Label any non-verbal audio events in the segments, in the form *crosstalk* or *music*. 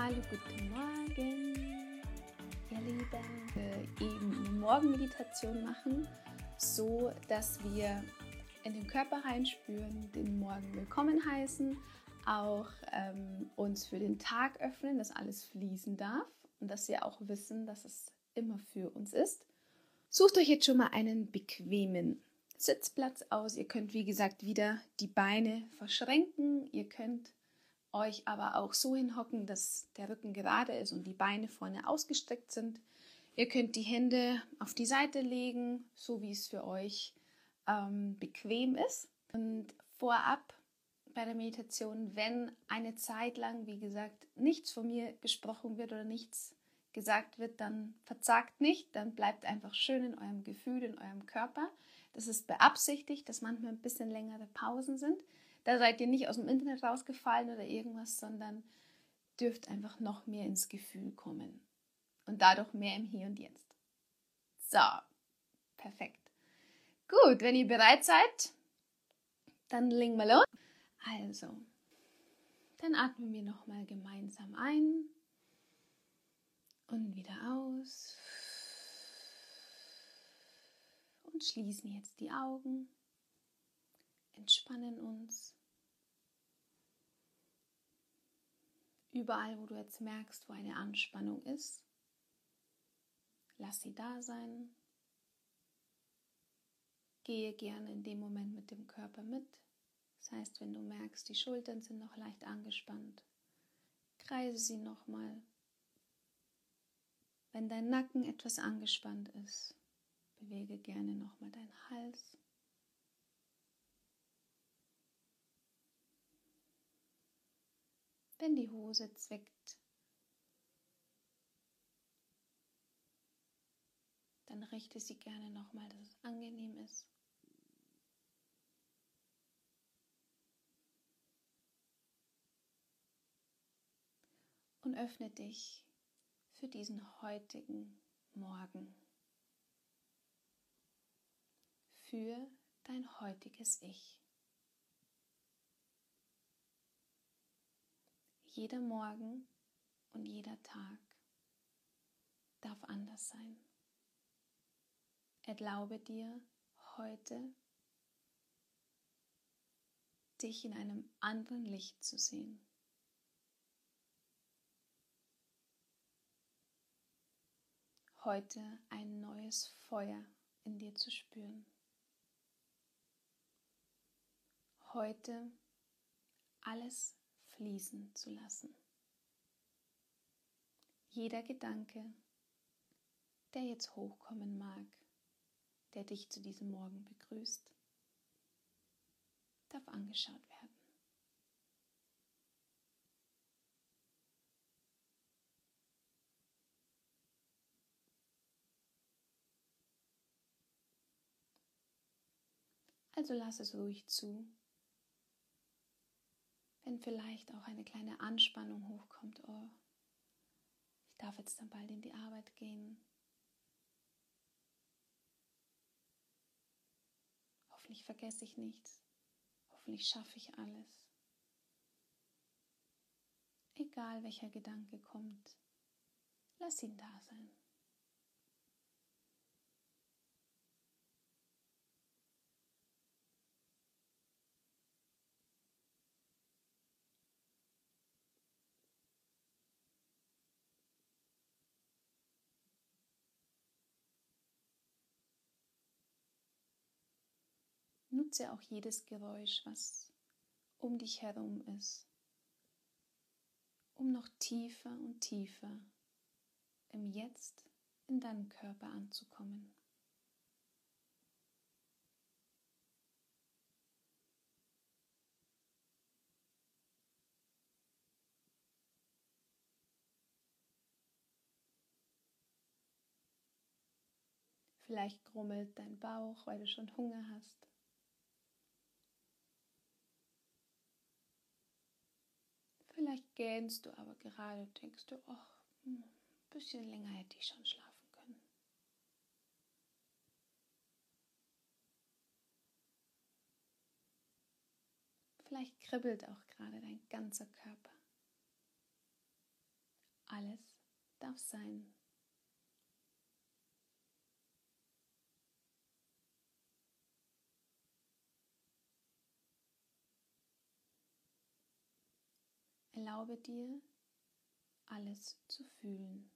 Hallo, guten Morgen, ihr Lieben. Wir eben eine Morgenmeditation machen, so dass wir in den Körper reinspüren, den Morgen willkommen heißen, auch ähm, uns für den Tag öffnen, dass alles fließen darf und dass wir auch wissen, dass es immer für uns ist. Sucht euch jetzt schon mal einen bequemen Sitzplatz aus. Ihr könnt, wie gesagt, wieder die Beine verschränken. Ihr könnt euch aber auch so hinhocken, dass der Rücken gerade ist und die Beine vorne ausgestreckt sind. Ihr könnt die Hände auf die Seite legen, so wie es für euch ähm, bequem ist. Und vorab bei der Meditation, wenn eine Zeit lang, wie gesagt, nichts von mir gesprochen wird oder nichts gesagt wird, dann verzagt nicht, dann bleibt einfach schön in eurem Gefühl, in eurem Körper. Das ist beabsichtigt, dass manchmal ein bisschen längere Pausen sind. Da seid ihr nicht aus dem Internet rausgefallen oder irgendwas, sondern dürft einfach noch mehr ins Gefühl kommen und dadurch mehr im Hier und Jetzt. So, perfekt. Gut, wenn ihr bereit seid, dann legen wir los. Also, dann atmen wir nochmal gemeinsam ein und wieder aus. Und schließen jetzt die Augen, entspannen uns. Überall, wo du jetzt merkst, wo eine Anspannung ist, lass sie da sein. Gehe gerne in dem Moment mit dem Körper mit. Das heißt, wenn du merkst, die Schultern sind noch leicht angespannt, kreise sie nochmal. Wenn dein Nacken etwas angespannt ist, bewege gerne nochmal deinen Hals. Wenn die Hose zwickt, dann richte sie gerne nochmal, dass es angenehm ist. Und öffne dich für diesen heutigen Morgen, für dein heutiges Ich. Jeder Morgen und jeder Tag darf anders sein. Erlaube dir heute, dich in einem anderen Licht zu sehen. Heute ein neues Feuer in dir zu spüren. Heute alles fließen zu lassen. Jeder Gedanke, der jetzt hochkommen mag, der dich zu diesem Morgen begrüßt, darf angeschaut werden. Also lass es ruhig zu, wenn vielleicht auch eine kleine Anspannung hochkommt, oh, ich darf jetzt dann bald in die Arbeit gehen. Hoffentlich vergesse ich nichts. Hoffentlich schaffe ich alles. Egal welcher Gedanke kommt, lass ihn da sein. Nutze auch jedes Geräusch, was um dich herum ist, um noch tiefer und tiefer im Jetzt in deinem Körper anzukommen. Vielleicht grummelt dein Bauch, weil du schon Hunger hast. Vielleicht gähnst du aber gerade, denkst du, ach, ein bisschen länger hätte ich schon schlafen können. Vielleicht kribbelt auch gerade dein ganzer Körper. Alles darf sein. Erlaube dir, alles zu fühlen.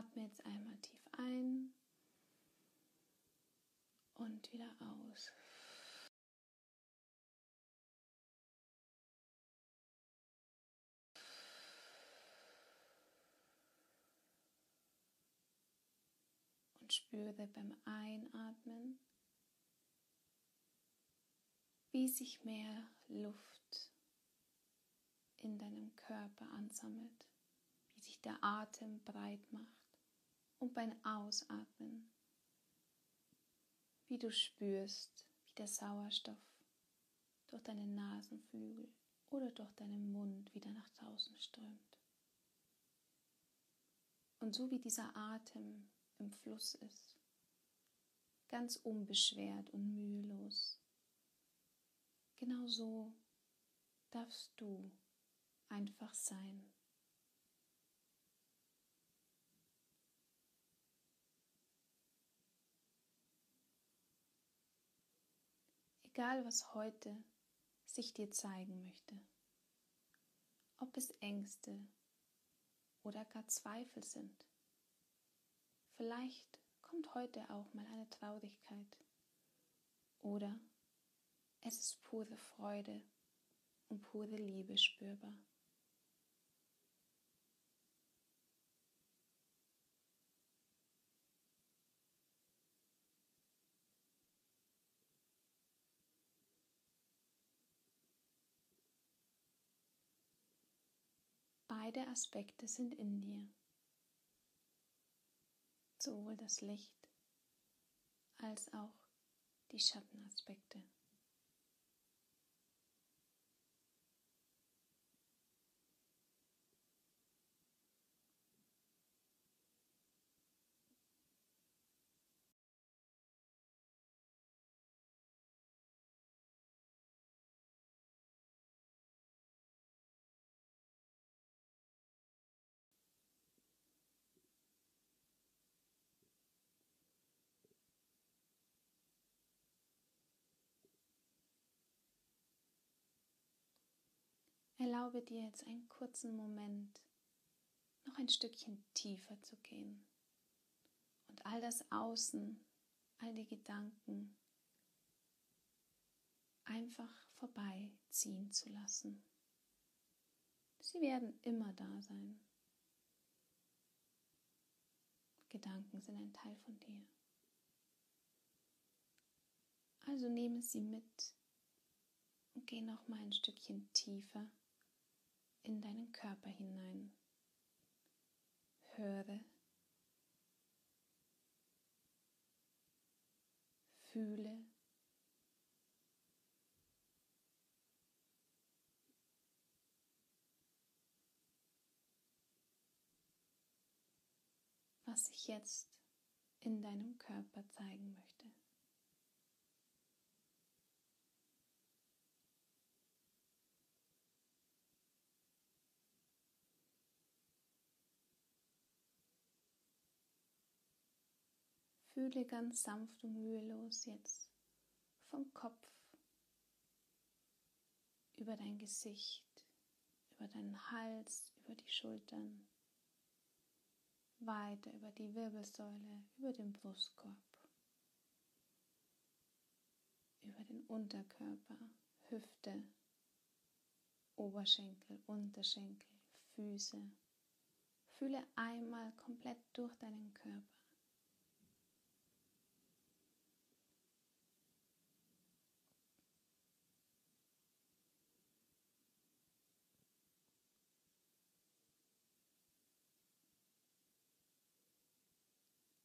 Atme jetzt einmal tief ein und wieder aus. Und spüre beim Einatmen, wie sich mehr Luft in deinem Körper ansammelt, wie sich der Atem breit macht und beim Ausatmen, wie du spürst, wie der Sauerstoff durch deine Nasenflügel oder durch deinen Mund wieder nach draußen strömt. Und so wie dieser Atem im Fluss ist, ganz unbeschwert und mühelos, genau so darfst du einfach sein. Egal was heute sich dir zeigen möchte. Ob es Ängste oder gar Zweifel sind. Vielleicht kommt heute auch mal eine Traurigkeit. Oder es ist pure Freude und pure Liebe spürbar. Beide Aspekte sind in dir. Sowohl das Licht als auch die Schattenaspekte. Erlaube dir jetzt einen kurzen Moment, noch ein Stückchen tiefer zu gehen und all das Außen, all die Gedanken einfach vorbeiziehen zu lassen. Sie werden immer da sein. Gedanken sind ein Teil von dir. Also nehme sie mit und geh noch mal ein Stückchen tiefer in deinen Körper hinein. Höre, fühle, was sich jetzt in deinem Körper zeigen möchte. Fühle ganz sanft und mühelos jetzt vom Kopf über dein Gesicht, über deinen Hals, über die Schultern, weiter über die Wirbelsäule, über den Brustkorb, über den Unterkörper, Hüfte, Oberschenkel, Unterschenkel, Füße. Fühle einmal komplett durch deinen Körper.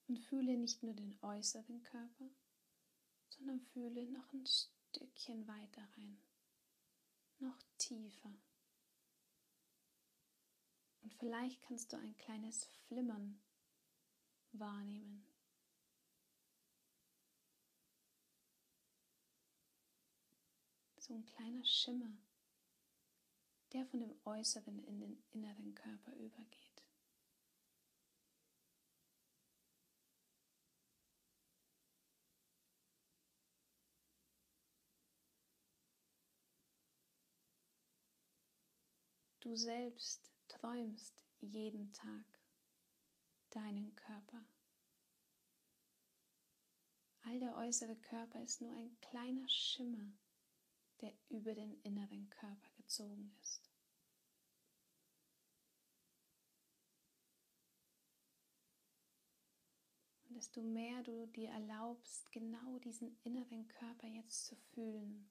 Und fühle nicht nur den äußeren Körper, sondern fühle noch ein Stückchen weiter rein, noch tiefer. Und vielleicht kannst du ein kleines Flimmern wahrnehmen. So ein kleiner Schimmer, der von dem äußeren in den inneren Körper übergeht. Du selbst träumst jeden Tag deinen Körper. All der äußere Körper ist nur ein kleiner Schimmer, der über den inneren Körper gezogen ist. Und desto mehr du dir erlaubst, genau diesen inneren Körper jetzt zu fühlen,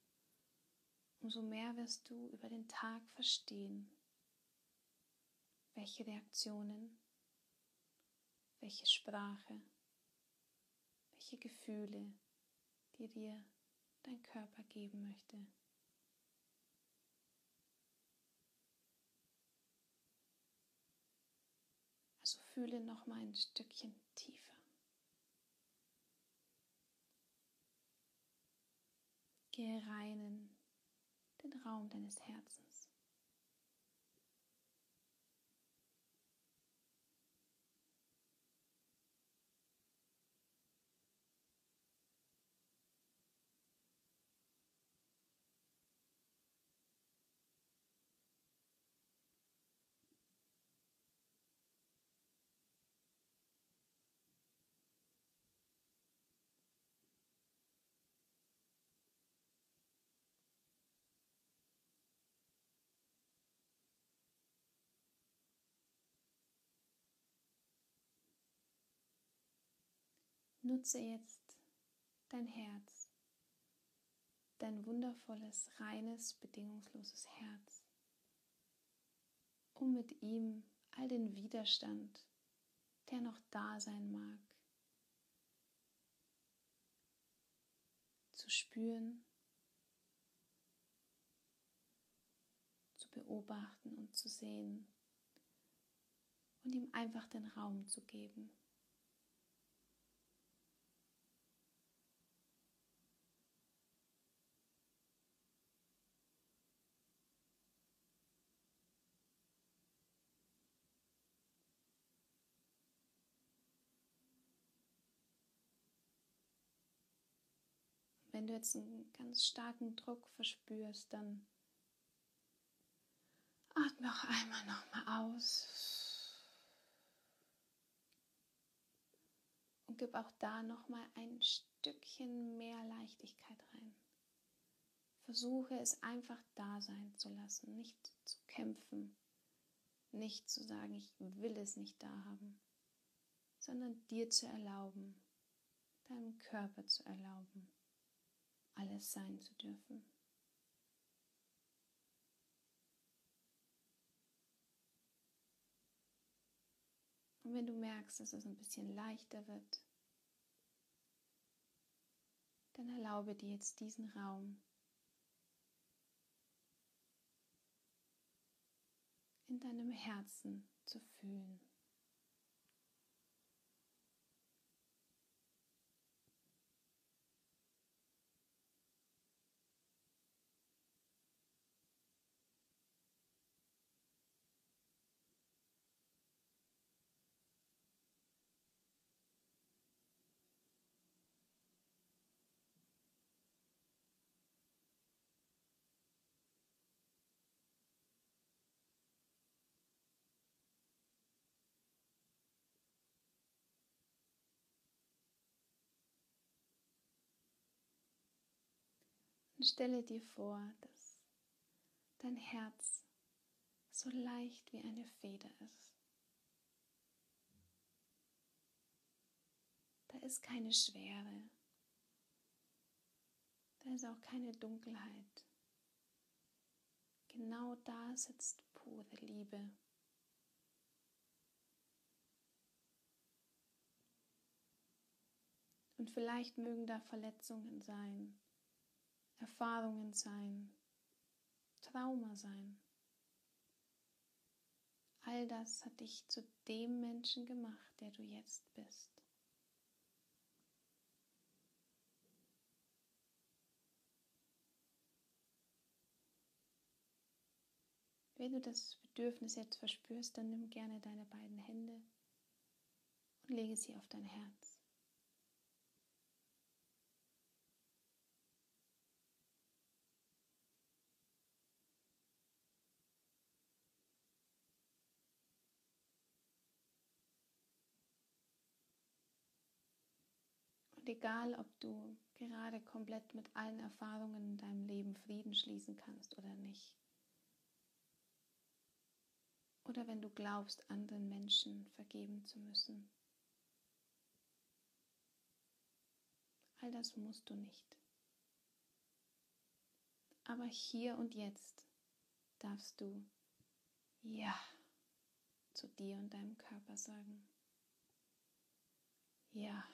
umso mehr wirst du über den Tag verstehen, welche Reaktionen, welche Sprache, welche Gefühle die dir dein Körper geben möchte. Also fühle noch mal ein Stückchen tiefer. Gehe rein in den Raum deines Herzens. Nutze jetzt dein Herz, dein wundervolles, reines, bedingungsloses Herz, um mit ihm all den Widerstand, der noch da sein mag, zu spüren, zu beobachten und zu sehen und ihm einfach den Raum zu geben. Wenn du jetzt einen ganz starken Druck verspürst, dann atme auch einmal nochmal aus. Und gib auch da nochmal ein Stückchen mehr Leichtigkeit rein. Versuche es einfach da sein zu lassen, nicht zu kämpfen, nicht zu sagen, ich will es nicht da haben, sondern dir zu erlauben, deinem Körper zu erlauben alles sein zu dürfen. Und wenn du merkst, dass es ein bisschen leichter wird, dann erlaube dir jetzt diesen Raum in deinem Herzen zu fühlen. Und stelle dir vor, dass dein Herz so leicht wie eine Feder ist. Da ist keine Schwere. Da ist auch keine Dunkelheit. Genau da sitzt pure Liebe. Und vielleicht mögen da Verletzungen sein, Erfahrungen sein, Trauma sein. All das hat dich zu dem Menschen gemacht, der du jetzt bist. Wenn du das Bedürfnis jetzt verspürst, dann nimm gerne deine beiden Hände und lege sie auf dein Herz. Und egal, ob du gerade komplett mit allen Erfahrungen in deinem Leben Frieden schließen kannst oder nicht, oder wenn du glaubst, anderen Menschen vergeben zu müssen, all das musst du nicht. Aber hier und jetzt darfst du Ja zu dir und deinem Körper sagen. Ja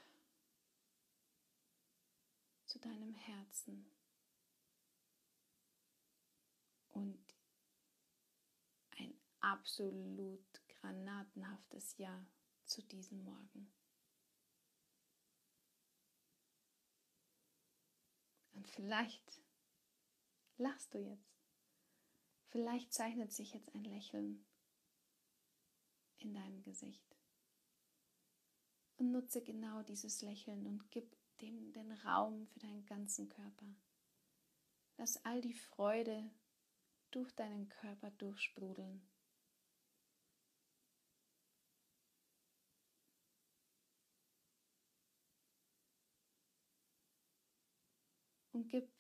zu deinem Herzen und ein absolut granatenhaftes Ja zu diesem Morgen. Und vielleicht lachst du jetzt. Vielleicht zeichnet sich jetzt ein Lächeln in deinem Gesicht. Und nutze genau dieses Lächeln und gib dem den Raum für deinen ganzen Körper. Lass all die Freude durch deinen Körper durchsprudeln. Und gib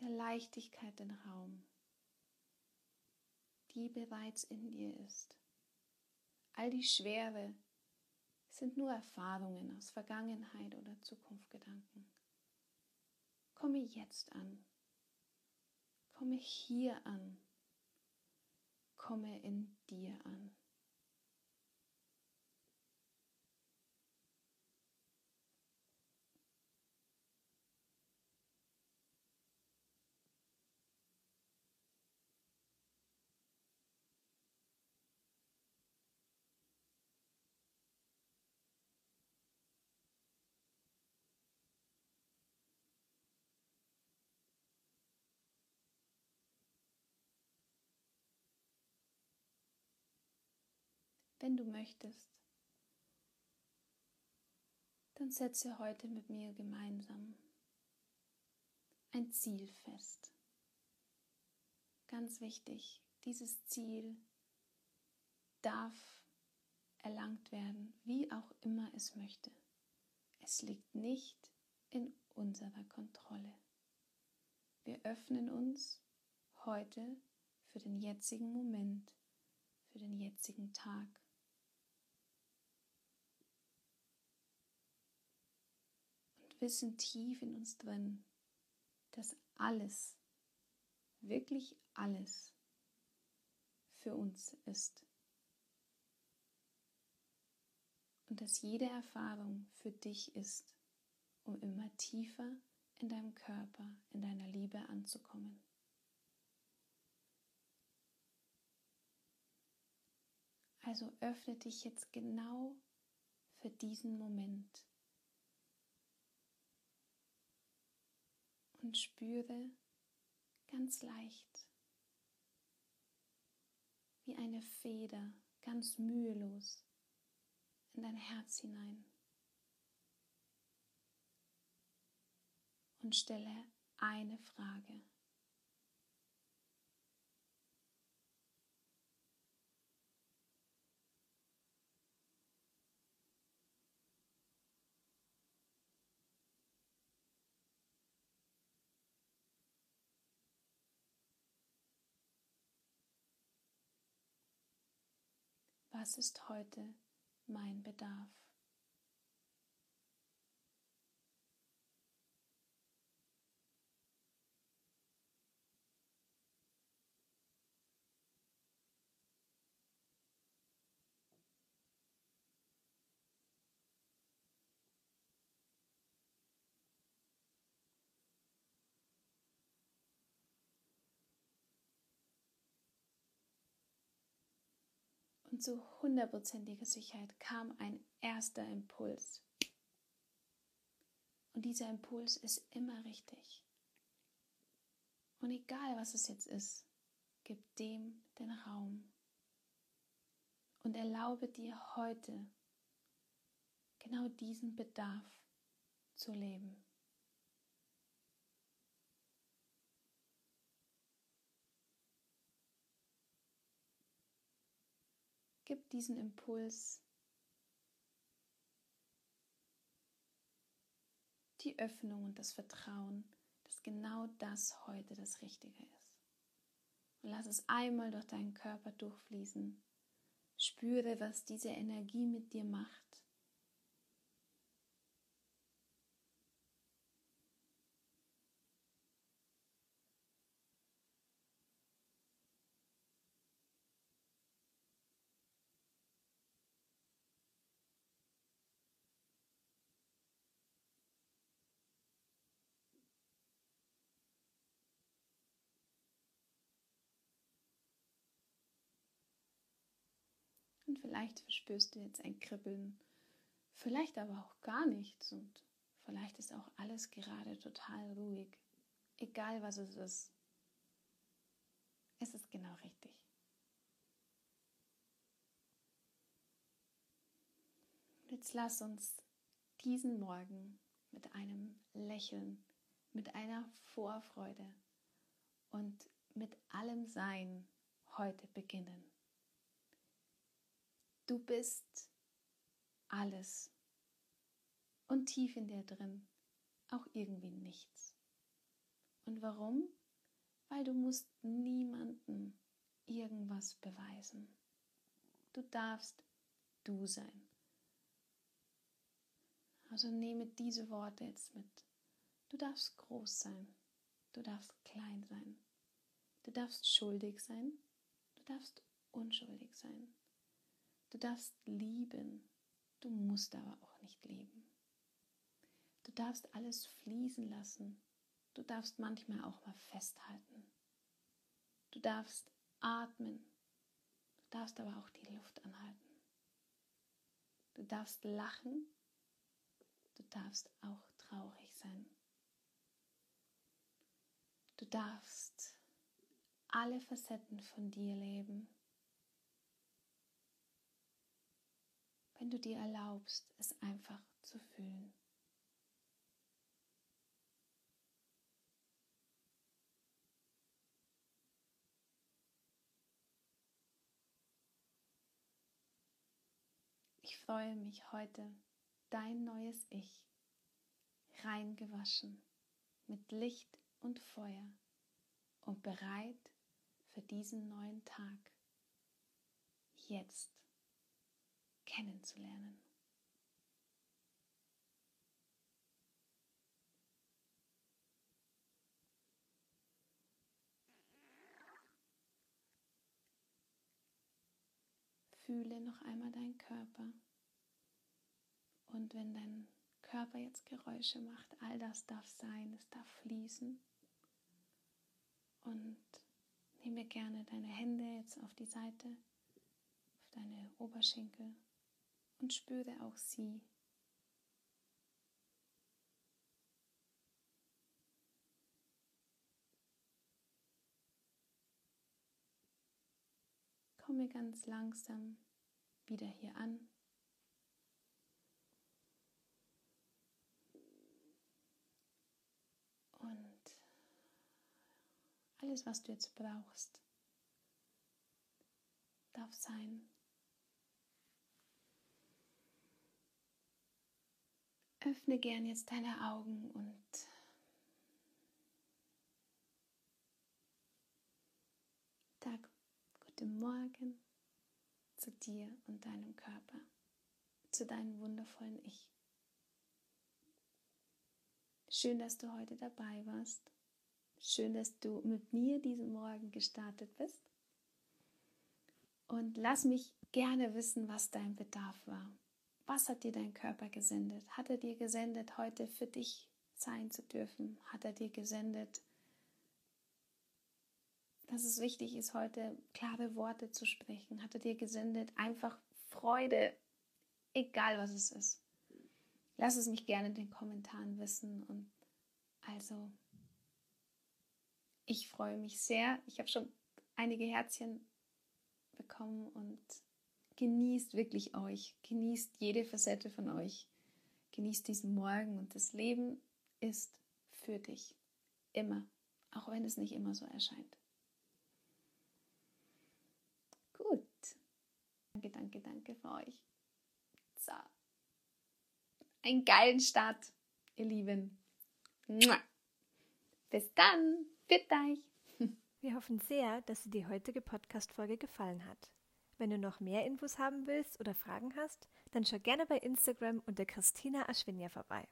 der Leichtigkeit den Raum, die bereits in dir ist. All die Schwere, sind nur Erfahrungen aus Vergangenheit oder Zukunftsgedanken. Komme jetzt an. Komme hier an. Komme in dir an. Wenn du möchtest, dann setze heute mit mir gemeinsam ein Ziel fest. Ganz wichtig, dieses Ziel darf erlangt werden, wie auch immer es möchte. Es liegt nicht in unserer Kontrolle. Wir öffnen uns heute für den jetzigen Moment, für den jetzigen Tag. Wissen tief in uns drin, dass alles, wirklich alles für uns ist. Und dass jede Erfahrung für dich ist, um immer tiefer in deinem Körper, in deiner Liebe anzukommen. Also öffne dich jetzt genau für diesen Moment. Und spüre ganz leicht, wie eine Feder, ganz mühelos in dein Herz hinein. Und stelle eine Frage. Was ist heute mein Bedarf? Und zu hundertprozentiger Sicherheit kam ein erster Impuls. Und dieser Impuls ist immer richtig. Und egal was es jetzt ist, gib dem den Raum. Und erlaube dir heute genau diesen Bedarf zu leben. Gib diesen Impuls die Öffnung und das Vertrauen, dass genau das heute das Richtige ist. Und lass es einmal durch deinen Körper durchfließen. Spüre, was diese Energie mit dir macht. Und vielleicht verspürst du jetzt ein Kribbeln, vielleicht aber auch gar nichts und vielleicht ist auch alles gerade total ruhig. Egal was es ist, es ist genau richtig. Jetzt lass uns diesen Morgen mit einem Lächeln, mit einer Vorfreude und mit allem Sein heute beginnen. Du bist alles und tief in dir drin auch irgendwie nichts. Und warum? Weil du musst niemanden irgendwas beweisen. Du darfst du sein. Also nehme diese Worte jetzt mit. Du darfst groß sein. Du darfst klein sein. Du darfst schuldig sein. Du darfst unschuldig sein. Du darfst lieben, du musst aber auch nicht lieben. Du darfst alles fließen lassen. Du darfst manchmal auch mal festhalten. Du darfst atmen. Du darfst aber auch die Luft anhalten. Du darfst lachen. Du darfst auch traurig sein. Du darfst alle Facetten von dir leben. Wenn du dir erlaubst, es einfach zu fühlen. Ich freue mich heute, dein neues Ich, reingewaschen mit Licht und Feuer und bereit für diesen neuen Tag. Jetzt kennenzulernen. Fühle noch einmal deinen Körper. Und wenn dein Körper jetzt Geräusche macht, all das darf sein, es darf fließen. Und nehme gerne deine Hände jetzt auf die Seite, auf deine Oberschenkel und spüre auch sie. Komme ganz langsam wieder hier an. Und alles, was du jetzt brauchst, darf sein. Öffne gern jetzt deine Augen und sag guten Morgen zu dir und deinem Körper, zu deinem wundervollen Ich. Schön, dass du heute dabei warst. Schön, dass du mit mir diesen Morgen gestartet bist. Und lass mich gerne wissen, was dein Bedarf war. Was hat dir dein Körper gesendet? Hat er dir gesendet, heute für dich sein zu dürfen? Hat er dir gesendet, dass es wichtig ist, heute klare Worte zu sprechen. Hat er dir gesendet? Einfach Freude, egal was es ist. Lass es mich gerne in den Kommentaren wissen. Und also, ich freue mich sehr. Ich habe schon einige Herzchen bekommen und genießt wirklich euch. Genießt jede Facette von euch. Genießt diesen Morgen und das Leben ist für dich. Immer. Auch wenn es nicht immer so erscheint. Gut. Danke, danke, danke für euch. So. Einen geilen Start, ihr Lieben. Bis dann. Bitte euch. *laughs* Wir hoffen sehr, dass dir die heutige Podcast-Folge gefallen hat. Wenn du noch mehr Infos haben willst oder Fragen hast, dann schau gerne bei Instagram unter Christina Aschwinja vorbei.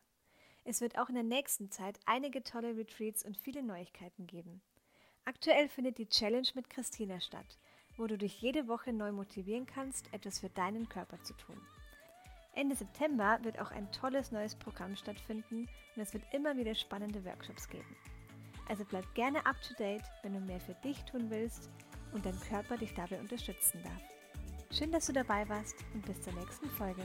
Es wird auch in der nächsten Zeit einige tolle Retreats und viele Neuigkeiten geben. Aktuell findet die Challenge mit Christina statt, wo du dich jede Woche neu motivieren kannst, etwas für deinen Körper zu tun. Ende September wird auch ein tolles neues Programm stattfinden und es wird immer wieder spannende Workshops geben. Also bleib gerne up to date, wenn du mehr für dich tun willst und dein Körper dich dabei unterstützen darf. Schön, dass du dabei warst und bis zur nächsten Folge.